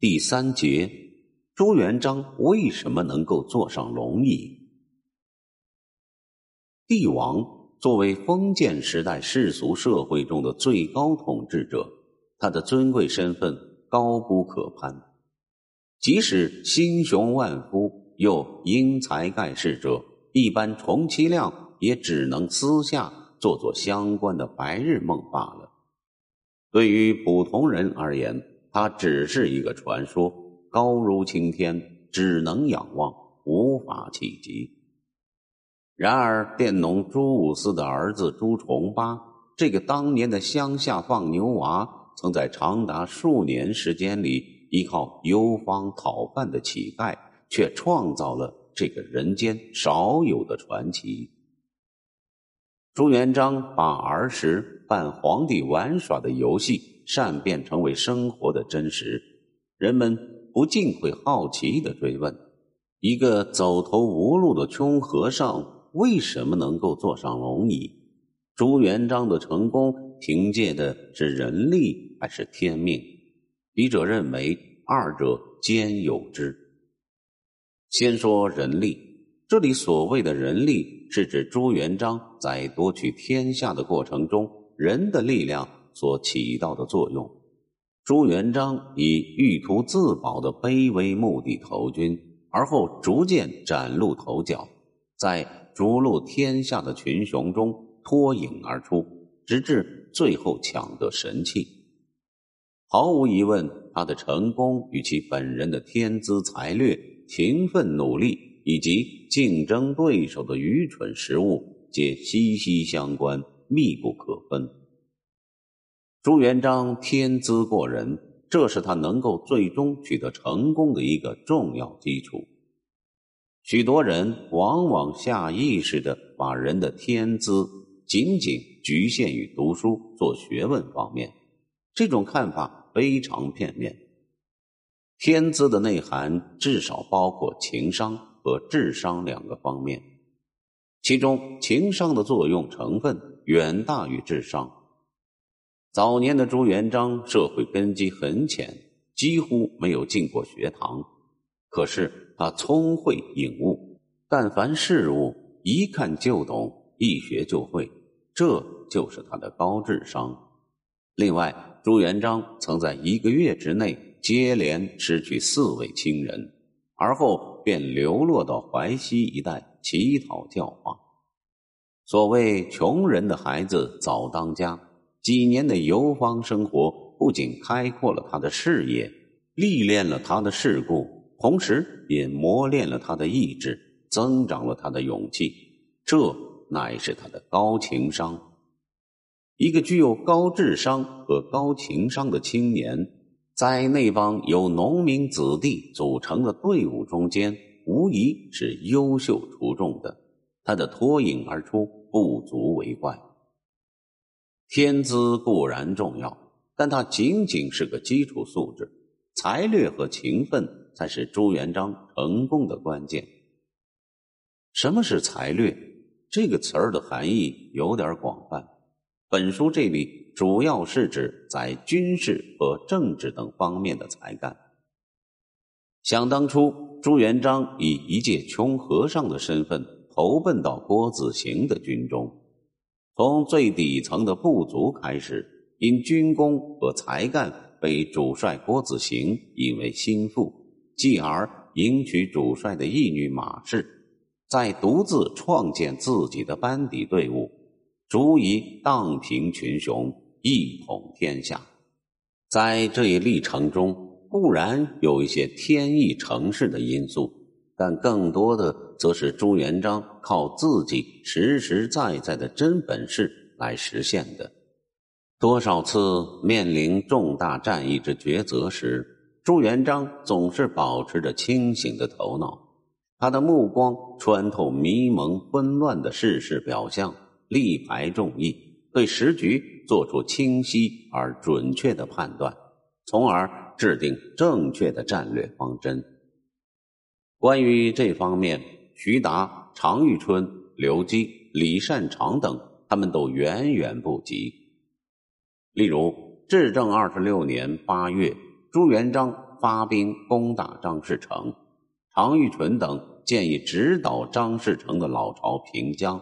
第三节，朱元璋为什么能够坐上龙椅？帝王作为封建时代世俗社会中的最高统治者，他的尊贵身份高不可攀。即使心雄万夫又英才盖世者，一般充其量也只能私下做做相关的白日梦罢了。对于普通人而言，他只是一个传说，高如青天，只能仰望，无法企及。然而，佃农朱五四的儿子朱重八，这个当年的乡下放牛娃，曾在长达数年时间里，依靠游方讨饭的乞丐，却创造了这个人间少有的传奇。朱元璋把儿时扮皇帝玩耍的游戏。善变成为生活的真实，人们不禁会好奇的追问：一个走投无路的穷和尚为什么能够坐上龙椅？朱元璋的成功凭借的是人力还是天命？笔者认为二者兼有之。先说人力，这里所谓的人力，是指朱元璋在夺取天下的过程中，人的力量。所起到的作用，朱元璋以欲图自保的卑微目的投军，而后逐渐崭露头角，在逐鹿天下的群雄中脱颖而出，直至最后抢得神器。毫无疑问，他的成功与其本人的天资才略、勤奋努力以及竞争对手的愚蠢失误，皆息息相关、密不可分。朱元璋天资过人，这是他能够最终取得成功的一个重要基础。许多人往往下意识的把人的天资仅仅局限于读书做学问方面，这种看法非常片面。天资的内涵至少包括情商和智商两个方面，其中情商的作用成分远大于智商。早年的朱元璋社会根基很浅，几乎没有进过学堂。可是他聪慧颖悟，但凡事物一看就懂，一学就会，这就是他的高智商。另外，朱元璋曾在一个月之内接连失去四位亲人，而后便流落到淮西一带乞讨教化。所谓穷人的孩子早当家。几年的游方生活不仅开阔了他的视野，历练了他的世故，同时也磨练了他的意志，增长了他的勇气。这乃是他的高情商。一个具有高智商和高情商的青年，在那帮由农民子弟组成的队伍中间，无疑是优秀出众的。他的脱颖而出，不足为怪。天资固然重要，但它仅仅是个基础素质，才略和勤奋才是朱元璋成功的关键。什么是才略？这个词儿的含义有点广泛。本书这里主要是指在军事和政治等方面的才干。想当初，朱元璋以一介穷和尚的身份投奔到郭子兴的军中。从最底层的部族开始，因军功和才干被主帅郭子兴引为心腹，继而迎娶主帅的义女马氏，再独自创建自己的班底队伍，足以荡平群雄，一统天下。在这一历程中，固然有一些天意成事的因素。但更多的则是朱元璋靠自己实实在在的真本事来实现的。多少次面临重大战役之抉择时，朱元璋总是保持着清醒的头脑，他的目光穿透迷蒙混乱的世事表象，力排众议，对时局做出清晰而准确的判断，从而制定正确的战略方针。关于这方面，徐达、常遇春、刘基、李善长等，他们都远远不及。例如，至正二十六年八月，朱元璋发兵攻打张士诚，常遇淳等建议直捣张士诚的老巢平江，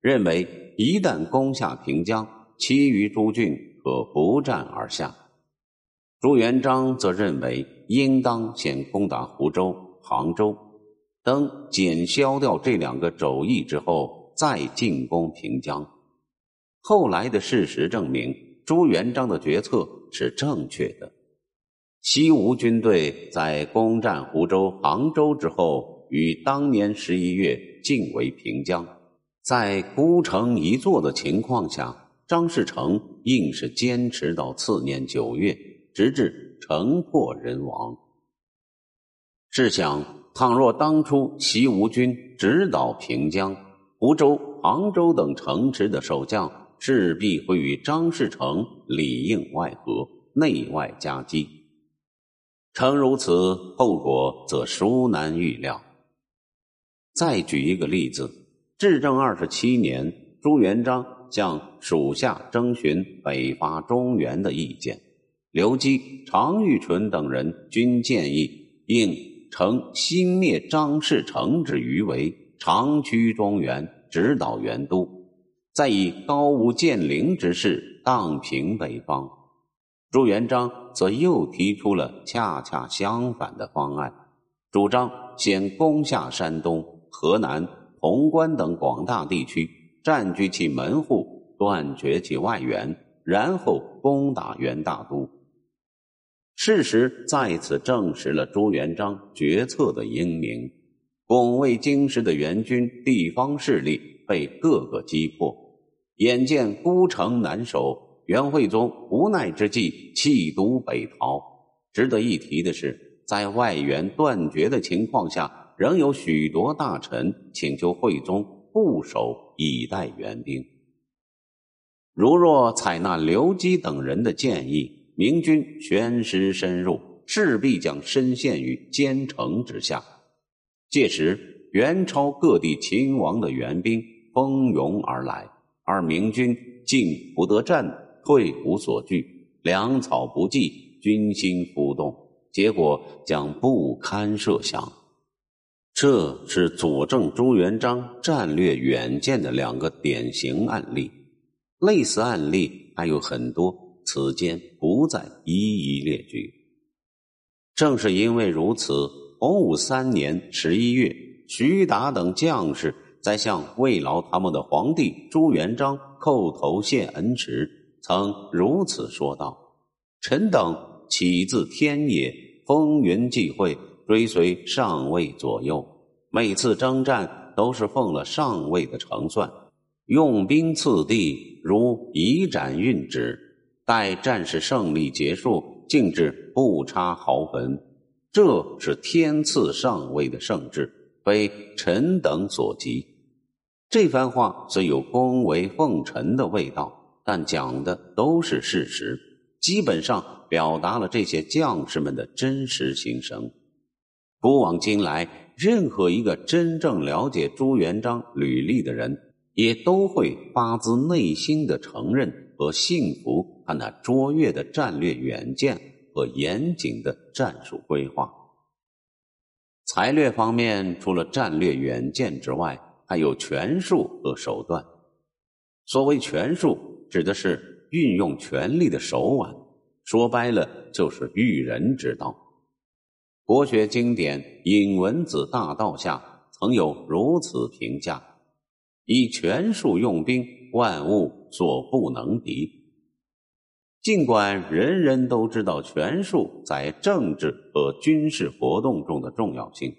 认为一旦攻下平江，其余诸郡可不战而下。朱元璋则认为应当先攻打湖州、杭州，等减消掉这两个肘翼之后，再进攻平江。后来的事实证明，朱元璋的决策是正确的。西吴军队在攻占湖州、杭州之后，于当年十一月进围平江，在孤城一座的情况下，张士诚硬是坚持到次年九月，直至城破人亡。试想，倘若当初西吴军直捣平江，湖州、杭州等城池的守将。势必会与张士诚里应外合、内外夹击。诚如此，后果则殊难预料。再举一个例子：至正二十七年，朱元璋向属下征询北伐中原的意见，刘基、常遇淳等人均建议应乘新灭张士诚之余为，长驱中原，直捣元都。再以高屋建瓴之势荡平北方，朱元璋则又提出了恰恰相反的方案，主张先攻下山东、河南、潼关等广大地区，占据其门户，断绝其外援，然后攻打元大都。事实再次证实了朱元璋决策的英明，拱卫京师的元军地方势力。被各个击破，眼见孤城难守，元惠宗无奈之际弃都北逃。值得一提的是，在外援断绝的情况下，仍有许多大臣请求惠宗固守以待援兵。如若采纳刘基等人的建议，明军全师深入，势必将深陷于坚城之下。届时，元朝各地勤王的援兵。蜂拥而来，而明军进不得战，退无所据，粮草不济，军心浮动，结果将不堪设想。这是佐证朱元璋战略远见的两个典型案例。类似案例还有很多，此间不再一一列举。正是因为如此，洪武三年十一月，徐达等将士。在向慰劳他们的皇帝朱元璋叩头谢恩时，曾如此说道：“臣等起自天野，风云际会，追随上位左右。每次征战都是奉了上位的成算，用兵次第如以斩运指。待战事胜利结束，竟至不差毫分。这是天赐上位的圣旨，非臣等所及。”这番话虽有恭维奉承的味道，但讲的都是事实，基本上表达了这些将士们的真实心声。古往今来，任何一个真正了解朱元璋履历的人，也都会发自内心的承认和幸福他那卓越的战略远见和严谨的战术规划。才略方面，除了战略远见之外，还有权术和手段。所谓权术，指的是运用权力的手腕，说白了就是驭人之道。国学经典《尹文子大道》下曾有如此评价：以权术用兵，万物所不能敌。尽管人人都知道权术在政治和军事活动中的重要性，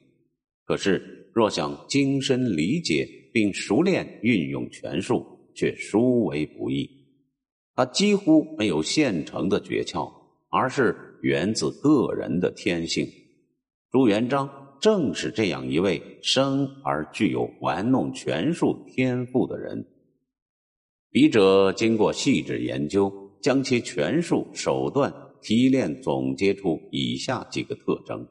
可是。若想精深理解并熟练运用权术，却殊为不易。它几乎没有现成的诀窍，而是源自个人的天性。朱元璋正是这样一位生而具有玩弄权术天赋的人。笔者经过细致研究，将其权术手段提炼总结出以下几个特征。